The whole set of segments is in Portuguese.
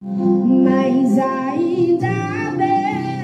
Mas ainda bem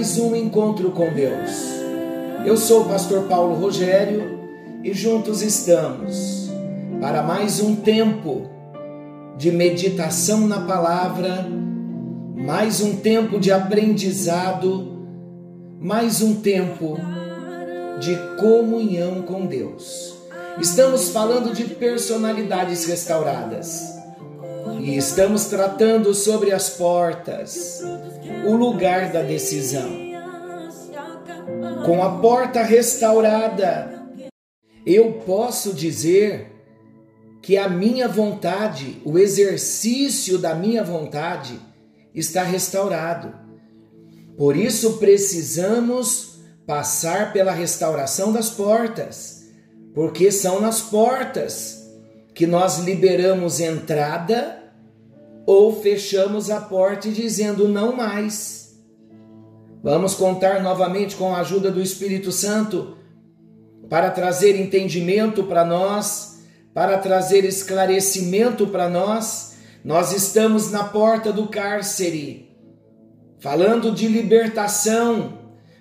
mais um encontro com Deus. Eu sou o pastor Paulo Rogério e juntos estamos para mais um tempo de meditação na palavra, mais um tempo de aprendizado, mais um tempo de comunhão com Deus. Estamos falando de personalidades restauradas e estamos tratando sobre as portas, o lugar da decisão. Com a porta restaurada, eu posso dizer que a minha vontade, o exercício da minha vontade, está restaurado. Por isso precisamos passar pela restauração das portas, porque são nas portas que nós liberamos entrada ou fechamos a porta e dizendo não mais. Vamos contar novamente com a ajuda do Espírito Santo para trazer entendimento para nós, para trazer esclarecimento para nós. Nós estamos na porta do cárcere, falando de libertação,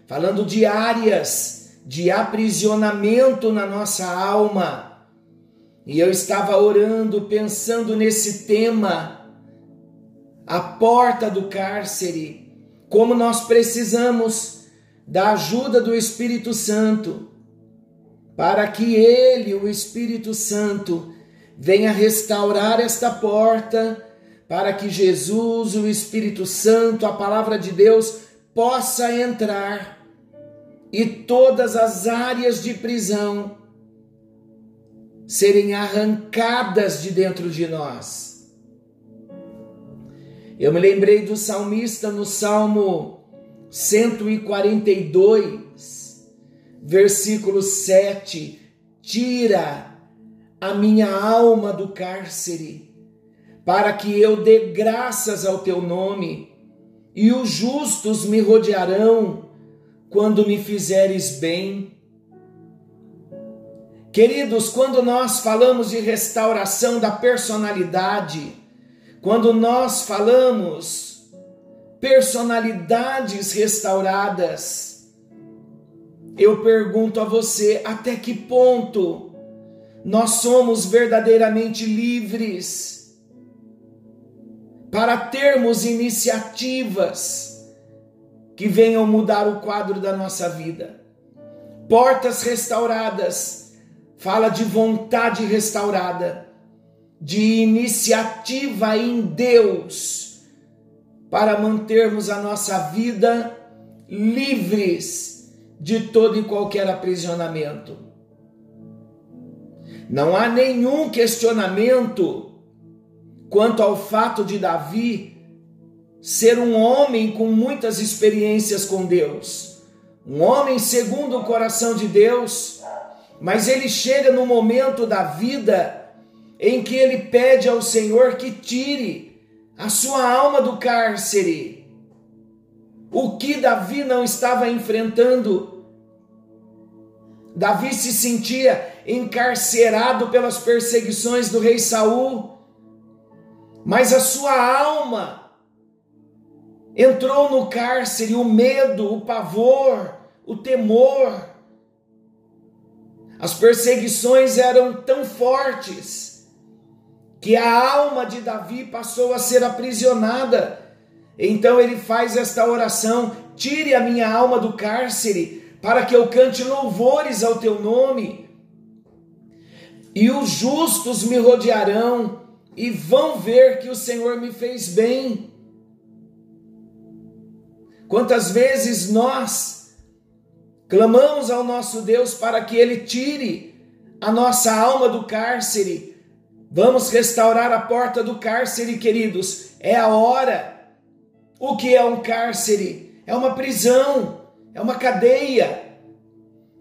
falando de áreas de aprisionamento na nossa alma. E eu estava orando, pensando nesse tema, a porta do cárcere, como nós precisamos da ajuda do Espírito Santo, para que Ele, o Espírito Santo, venha restaurar esta porta, para que Jesus, o Espírito Santo, a palavra de Deus, possa entrar e todas as áreas de prisão serem arrancadas de dentro de nós. Eu me lembrei do salmista no Salmo 142, versículo 7: Tira a minha alma do cárcere, para que eu dê graças ao teu nome, e os justos me rodearão quando me fizeres bem. Queridos, quando nós falamos de restauração da personalidade, quando nós falamos personalidades restauradas, eu pergunto a você até que ponto nós somos verdadeiramente livres para termos iniciativas que venham mudar o quadro da nossa vida. Portas restauradas, fala de vontade restaurada, de iniciativa em Deus, para mantermos a nossa vida livres de todo e qualquer aprisionamento. Não há nenhum questionamento quanto ao fato de Davi ser um homem com muitas experiências com Deus, um homem segundo o coração de Deus, mas ele chega no momento da vida em que ele pede ao Senhor que tire a sua alma do cárcere. O que Davi não estava enfrentando? Davi se sentia encarcerado pelas perseguições do rei Saul, mas a sua alma entrou no cárcere o medo, o pavor, o temor. As perseguições eram tão fortes que a alma de Davi passou a ser aprisionada. Então ele faz esta oração: tire a minha alma do cárcere, para que eu cante louvores ao teu nome. E os justos me rodearão e vão ver que o Senhor me fez bem. Quantas vezes nós Clamamos ao nosso Deus para que Ele tire a nossa alma do cárcere. Vamos restaurar a porta do cárcere, queridos. É a hora. O que é um cárcere? É uma prisão, é uma cadeia,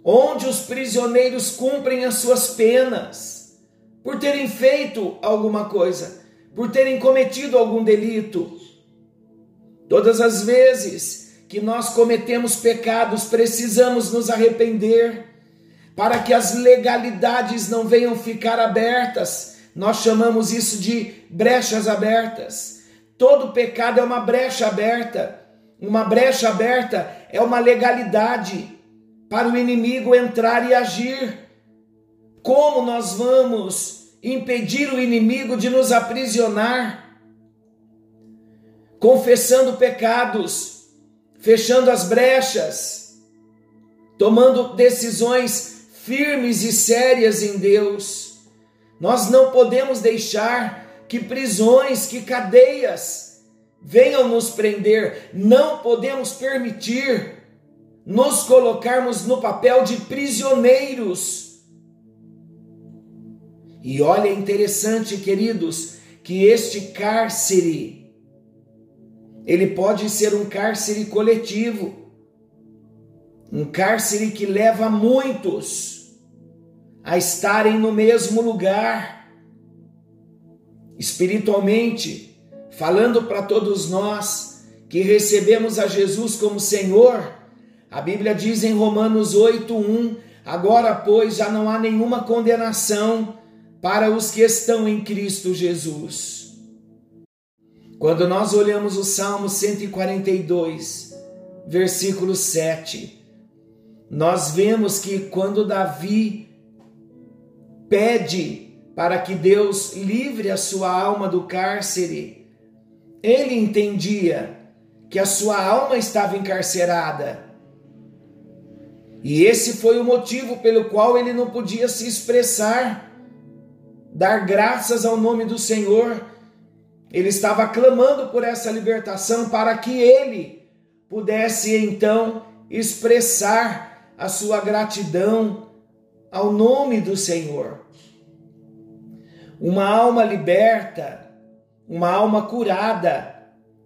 onde os prisioneiros cumprem as suas penas por terem feito alguma coisa, por terem cometido algum delito. Todas as vezes que nós cometemos pecados, precisamos nos arrepender para que as legalidades não venham ficar abertas. Nós chamamos isso de brechas abertas. Todo pecado é uma brecha aberta. Uma brecha aberta é uma legalidade para o inimigo entrar e agir. Como nós vamos impedir o inimigo de nos aprisionar? Confessando pecados fechando as brechas, tomando decisões firmes e sérias em Deus. Nós não podemos deixar que prisões, que cadeias venham nos prender, não podemos permitir nos colocarmos no papel de prisioneiros. E olha, interessante, queridos, que este cárcere ele pode ser um cárcere coletivo, um cárcere que leva muitos a estarem no mesmo lugar. Espiritualmente, falando para todos nós que recebemos a Jesus como Senhor, a Bíblia diz em Romanos 8:1, agora pois já não há nenhuma condenação para os que estão em Cristo Jesus. Quando nós olhamos o Salmo 142, versículo 7, nós vemos que quando Davi pede para que Deus livre a sua alma do cárcere, ele entendia que a sua alma estava encarcerada. E esse foi o motivo pelo qual ele não podia se expressar, dar graças ao nome do Senhor ele estava clamando por essa libertação para que ele pudesse então expressar a sua gratidão ao nome do Senhor. Uma alma liberta, uma alma curada,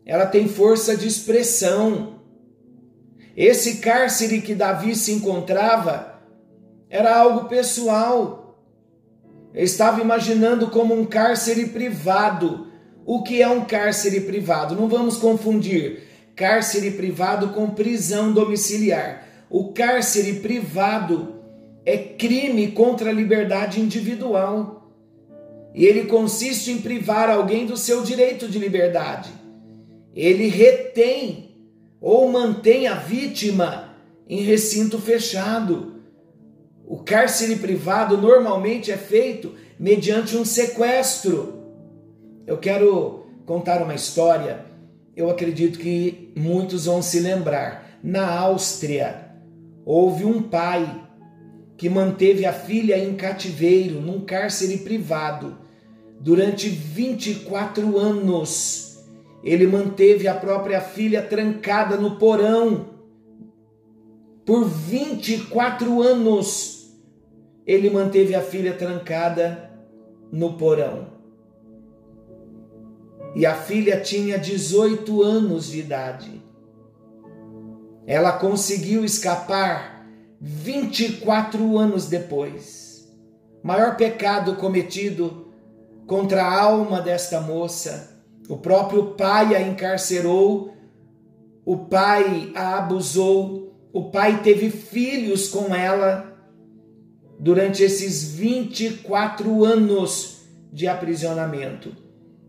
ela tem força de expressão. Esse cárcere que Davi se encontrava era algo pessoal. Ele estava imaginando como um cárcere privado o que é um cárcere privado? Não vamos confundir cárcere privado com prisão domiciliar. O cárcere privado é crime contra a liberdade individual. E ele consiste em privar alguém do seu direito de liberdade. Ele retém ou mantém a vítima em recinto fechado. O cárcere privado normalmente é feito mediante um sequestro eu quero contar uma história. Eu acredito que muitos vão se lembrar. Na Áustria, houve um pai que manteve a filha em cativeiro, num cárcere privado, durante 24 anos. Ele manteve a própria filha trancada no porão. Por 24 anos, ele manteve a filha trancada no porão e a filha tinha 18 anos de idade. Ela conseguiu escapar 24 anos depois. Maior pecado cometido contra a alma desta moça. O próprio pai a encarcerou, o pai a abusou, o pai teve filhos com ela durante esses 24 anos de aprisionamento.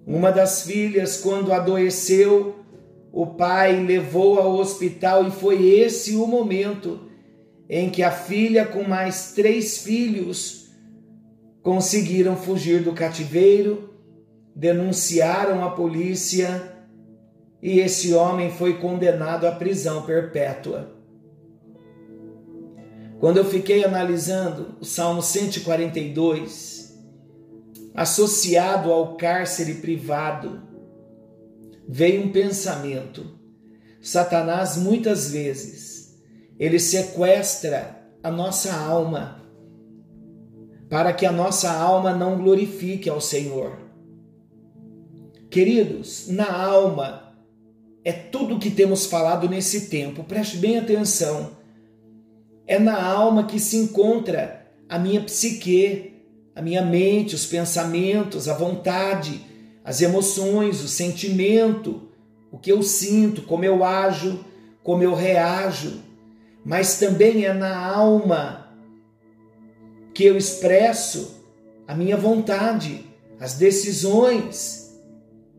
Uma das filhas, quando adoeceu, o pai levou ao hospital e foi esse o momento em que a filha, com mais três filhos, conseguiram fugir do cativeiro, denunciaram a polícia e esse homem foi condenado à prisão perpétua. Quando eu fiquei analisando o Salmo 142, associado ao cárcere privado, veio um pensamento. Satanás muitas vezes ele sequestra a nossa alma, para que a nossa alma não glorifique ao Senhor. Queridos, na alma é tudo o que temos falado nesse tempo, preste bem atenção. É na alma que se encontra a minha psique, a minha mente, os pensamentos, a vontade, as emoções, o sentimento, o que eu sinto, como eu ajo, como eu reajo. Mas também é na alma que eu expresso a minha vontade, as decisões,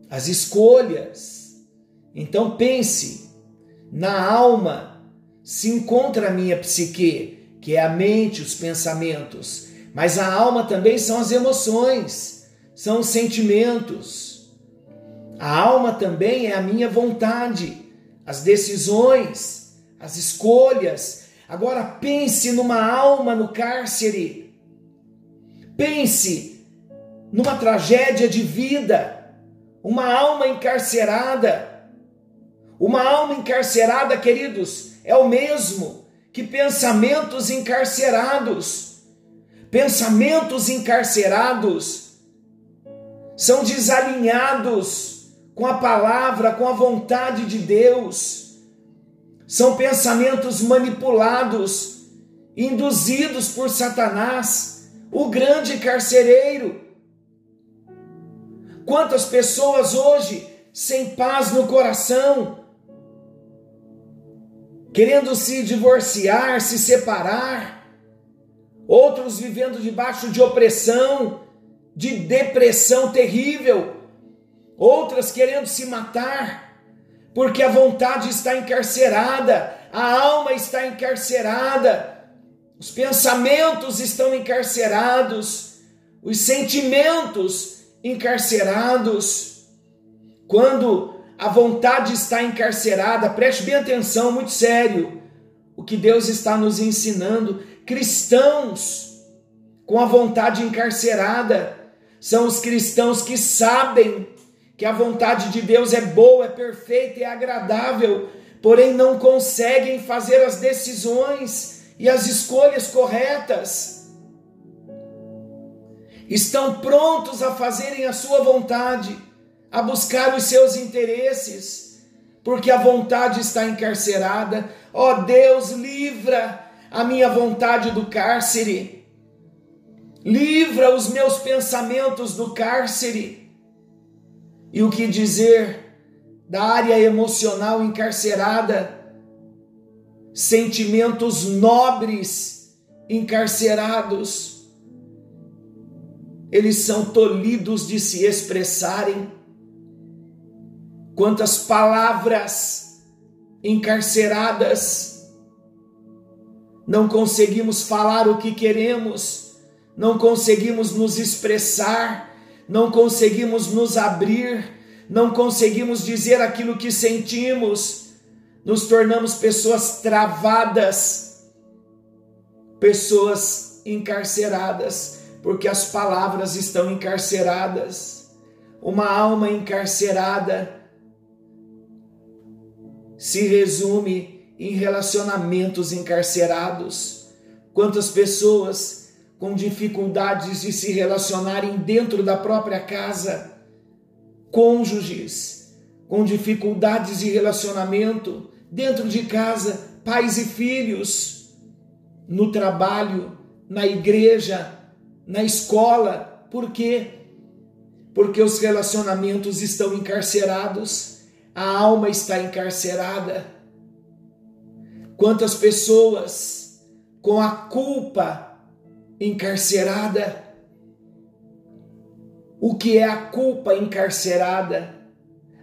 as escolhas. Então pense, na alma se encontra a minha psique, que é a mente, os pensamentos, mas a alma também são as emoções, são os sentimentos. A alma também é a minha vontade, as decisões, as escolhas. Agora pense numa alma no cárcere. Pense numa tragédia de vida, uma alma encarcerada. Uma alma encarcerada, queridos, é o mesmo que pensamentos encarcerados. Pensamentos encarcerados são desalinhados com a palavra, com a vontade de Deus. São pensamentos manipulados, induzidos por Satanás, o grande carcereiro. Quantas pessoas hoje sem paz no coração, querendo se divorciar, se separar, outros vivendo debaixo de opressão, de depressão terrível, outras querendo se matar, porque a vontade está encarcerada, a alma está encarcerada, os pensamentos estão encarcerados, os sentimentos encarcerados. Quando a vontade está encarcerada, preste bem atenção, muito sério, o que Deus está nos ensinando. Cristãos com a vontade encarcerada são os cristãos que sabem que a vontade de Deus é boa, é perfeita e é agradável, porém não conseguem fazer as decisões e as escolhas corretas. Estão prontos a fazerem a sua vontade, a buscar os seus interesses, porque a vontade está encarcerada. Ó oh, Deus, livra a minha vontade do cárcere, livra os meus pensamentos do cárcere. E o que dizer da área emocional encarcerada? Sentimentos nobres encarcerados. Eles são tolhidos de se expressarem quantas palavras encarceradas, não conseguimos falar o que queremos, não conseguimos nos expressar, não conseguimos nos abrir, não conseguimos dizer aquilo que sentimos, nos tornamos pessoas travadas, pessoas encarceradas, porque as palavras estão encarceradas. Uma alma encarcerada se resume em relacionamentos encarcerados. Quantas pessoas com dificuldades de se relacionarem dentro da própria casa, cônjuges com dificuldades de relacionamento dentro de casa, pais e filhos, no trabalho, na igreja, na escola. Por quê? Porque os relacionamentos estão encarcerados a alma está encarcerada. Quantas pessoas com a culpa encarcerada? O que é a culpa encarcerada?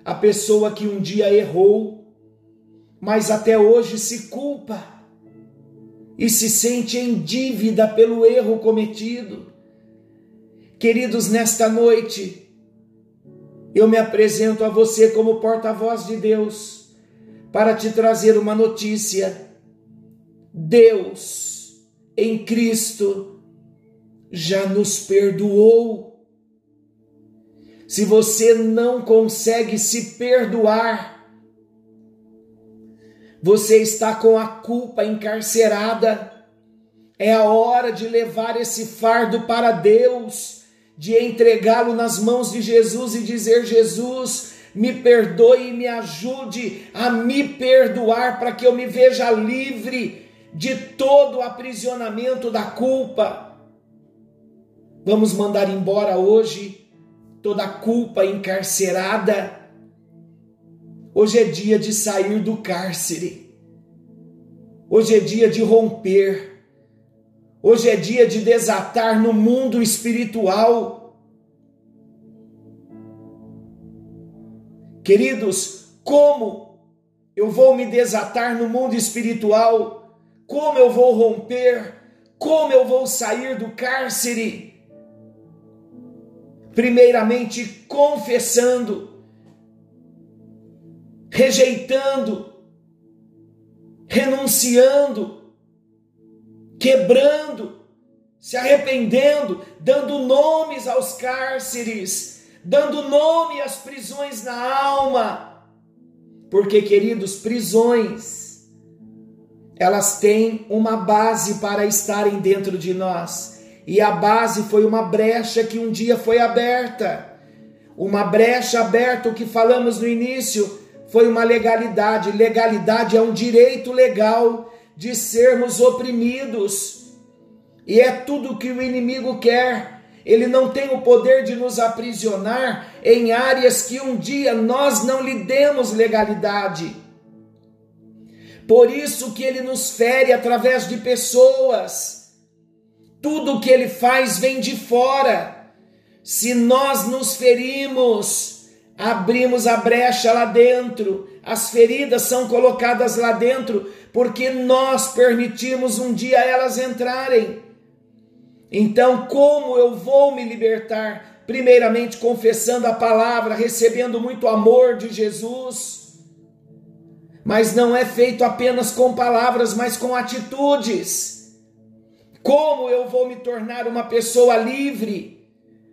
A pessoa que um dia errou, mas até hoje se culpa e se sente em dívida pelo erro cometido. Queridos, nesta noite, eu me apresento a você como porta-voz de Deus para te trazer uma notícia. Deus, em Cristo, já nos perdoou. Se você não consegue se perdoar, Você está com a culpa encarcerada. É a hora de levar esse fardo para Deus, de entregá-lo nas mãos de Jesus e dizer: Jesus, me perdoe e me ajude a me perdoar para que eu me veja livre de todo o aprisionamento da culpa. Vamos mandar embora hoje toda a culpa encarcerada. Hoje é dia de sair do cárcere. Hoje é dia de romper. Hoje é dia de desatar no mundo espiritual. Queridos, como eu vou me desatar no mundo espiritual? Como eu vou romper? Como eu vou sair do cárcere? Primeiramente confessando, rejeitando, renunciando, quebrando, se arrependendo, dando nomes aos cárceres, dando nome às prisões na alma. Porque, queridos, prisões, elas têm uma base para estarem dentro de nós e a base foi uma brecha que um dia foi aberta. Uma brecha aberta, o que falamos no início, foi uma legalidade. Legalidade é um direito legal de sermos oprimidos. E é tudo que o inimigo quer. Ele não tem o poder de nos aprisionar em áreas que um dia nós não lhe demos legalidade. Por isso que ele nos fere através de pessoas tudo que ele faz vem de fora. Se nós nos ferimos, abrimos a brecha lá dentro, as feridas são colocadas lá dentro, porque nós permitimos um dia elas entrarem. Então, como eu vou me libertar? Primeiramente, confessando a palavra, recebendo muito amor de Jesus. Mas não é feito apenas com palavras, mas com atitudes. Como eu vou me tornar uma pessoa livre?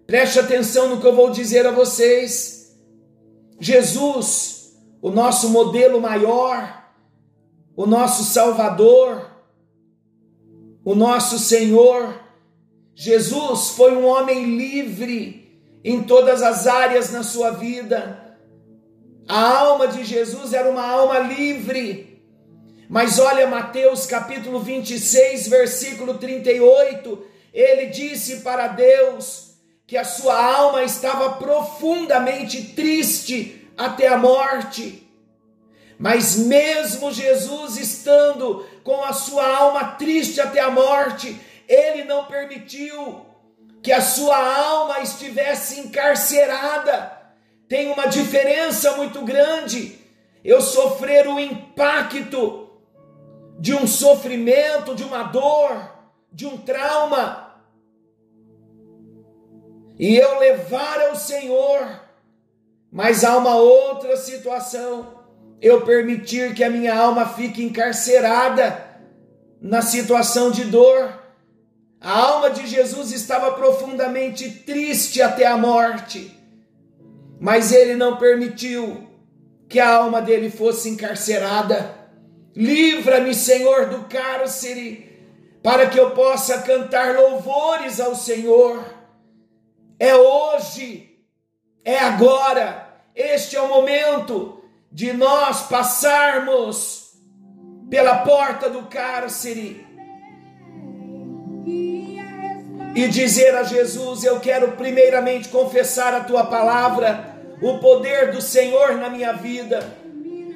Preste atenção no que eu vou dizer a vocês. Jesus, o nosso modelo maior, o nosso Salvador, o nosso Senhor, Jesus foi um homem livre em todas as áreas na sua vida. A alma de Jesus era uma alma livre. Mas olha Mateus capítulo 26, versículo 38, ele disse para Deus que a sua alma estava profundamente triste até a morte. Mas mesmo Jesus estando com a sua alma triste até a morte, ele não permitiu que a sua alma estivesse encarcerada. Tem uma diferença muito grande. Eu sofrer o impacto de um sofrimento, de uma dor, de um trauma, e eu levar ao Senhor, mas há uma outra situação, eu permitir que a minha alma fique encarcerada na situação de dor. A alma de Jesus estava profundamente triste até a morte, mas ele não permitiu que a alma dele fosse encarcerada. Livra-me, Senhor, do cárcere, para que eu possa cantar louvores ao Senhor. É hoje, é agora, este é o momento de nós passarmos pela porta do cárcere e dizer a Jesus: Eu quero primeiramente confessar a tua palavra, o poder do Senhor na minha vida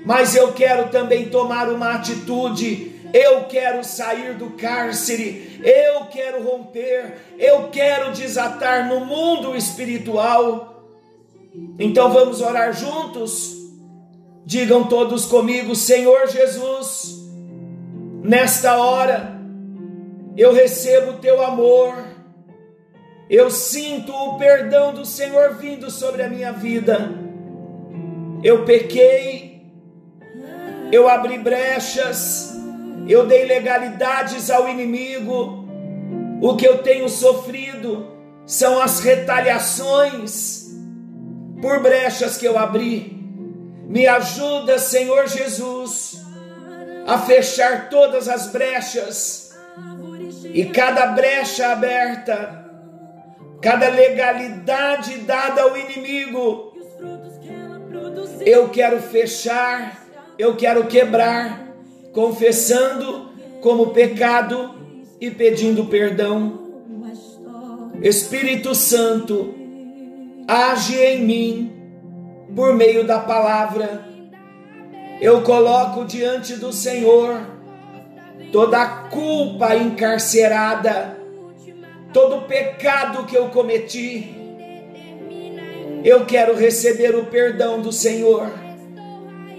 mas eu quero também tomar uma atitude. Eu quero sair do cárcere, eu quero romper, eu quero desatar no mundo espiritual. Então vamos orar juntos? Digam todos comigo, Senhor Jesus, nesta hora eu recebo o teu amor, eu sinto o perdão do Senhor vindo sobre a minha vida. Eu pequei, eu abri brechas, eu dei legalidades ao inimigo. O que eu tenho sofrido são as retaliações por brechas que eu abri. Me ajuda, Senhor Jesus, a fechar todas as brechas e cada brecha aberta, cada legalidade dada ao inimigo. Eu quero fechar, eu quero quebrar, confessando como pecado e pedindo perdão. Espírito Santo, age em mim por meio da palavra. Eu coloco diante do Senhor toda a culpa encarcerada, todo o pecado que eu cometi. Eu quero receber o perdão do Senhor.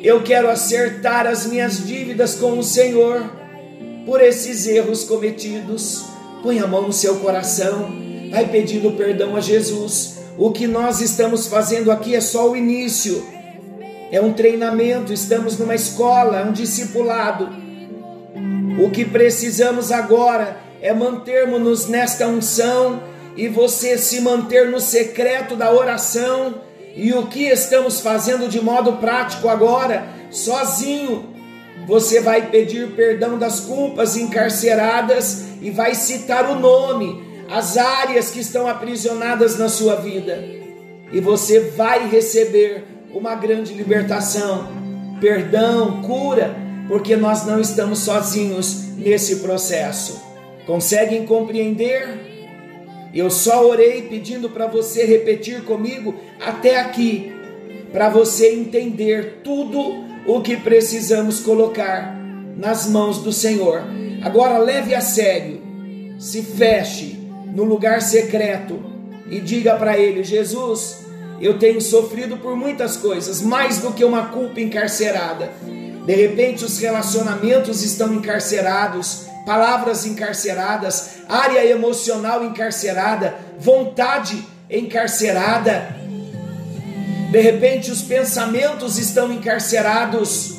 Eu quero acertar as minhas dívidas com o Senhor por esses erros cometidos. Põe a mão no seu coração, vai pedindo perdão a Jesus. O que nós estamos fazendo aqui é só o início. É um treinamento, estamos numa escola, um discipulado. O que precisamos agora é mantermos-nos nesta unção e você se manter no secreto da oração. E o que estamos fazendo de modo prático agora, sozinho, você vai pedir perdão das culpas encarceradas e vai citar o nome, as áreas que estão aprisionadas na sua vida. E você vai receber uma grande libertação, perdão, cura, porque nós não estamos sozinhos nesse processo. Conseguem compreender? Eu só orei pedindo para você repetir comigo até aqui, para você entender tudo o que precisamos colocar nas mãos do Senhor. Agora leve a sério, se feche no lugar secreto e diga para Ele: Jesus, eu tenho sofrido por muitas coisas, mais do que uma culpa encarcerada. De repente, os relacionamentos estão encarcerados, palavras encarceradas, área emocional encarcerada, vontade encarcerada de repente os pensamentos estão encarcerados.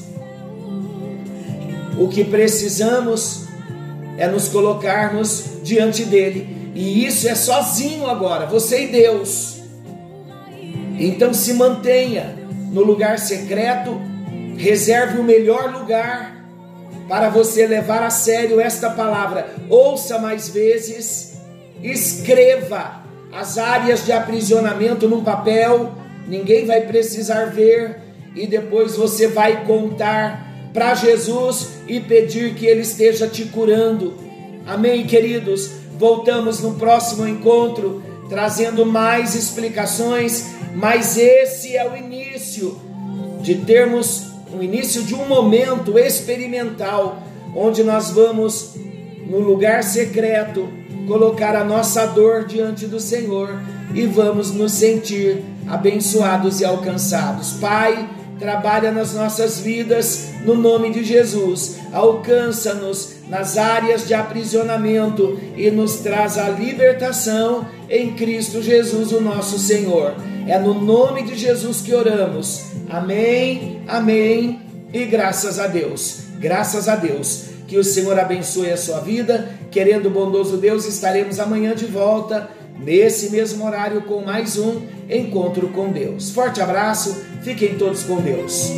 O que precisamos é nos colocarmos diante dele. E isso é sozinho agora, você e Deus. Então se mantenha no lugar secreto, reserve o melhor lugar para você levar a sério esta palavra. Ouça mais vezes, escreva as áreas de aprisionamento num papel ninguém vai precisar ver, e depois você vai contar para Jesus e pedir que Ele esteja te curando. Amém, queridos? Voltamos no próximo encontro trazendo mais explicações, mas esse é o início de termos o início de um momento experimental onde nós vamos no lugar secreto colocar a nossa dor diante do Senhor e vamos nos sentir abençoados e alcançados. Pai, trabalha nas nossas vidas no nome de Jesus. Alcança-nos nas áreas de aprisionamento e nos traz a libertação em Cristo Jesus, o nosso Senhor. É no nome de Jesus que oramos. Amém, amém e graças a Deus. Graças a Deus. Que o Senhor abençoe a sua vida. Querendo o bondoso Deus, estaremos amanhã de volta nesse mesmo horário com mais um encontro com Deus. Forte abraço, fiquem todos com Deus.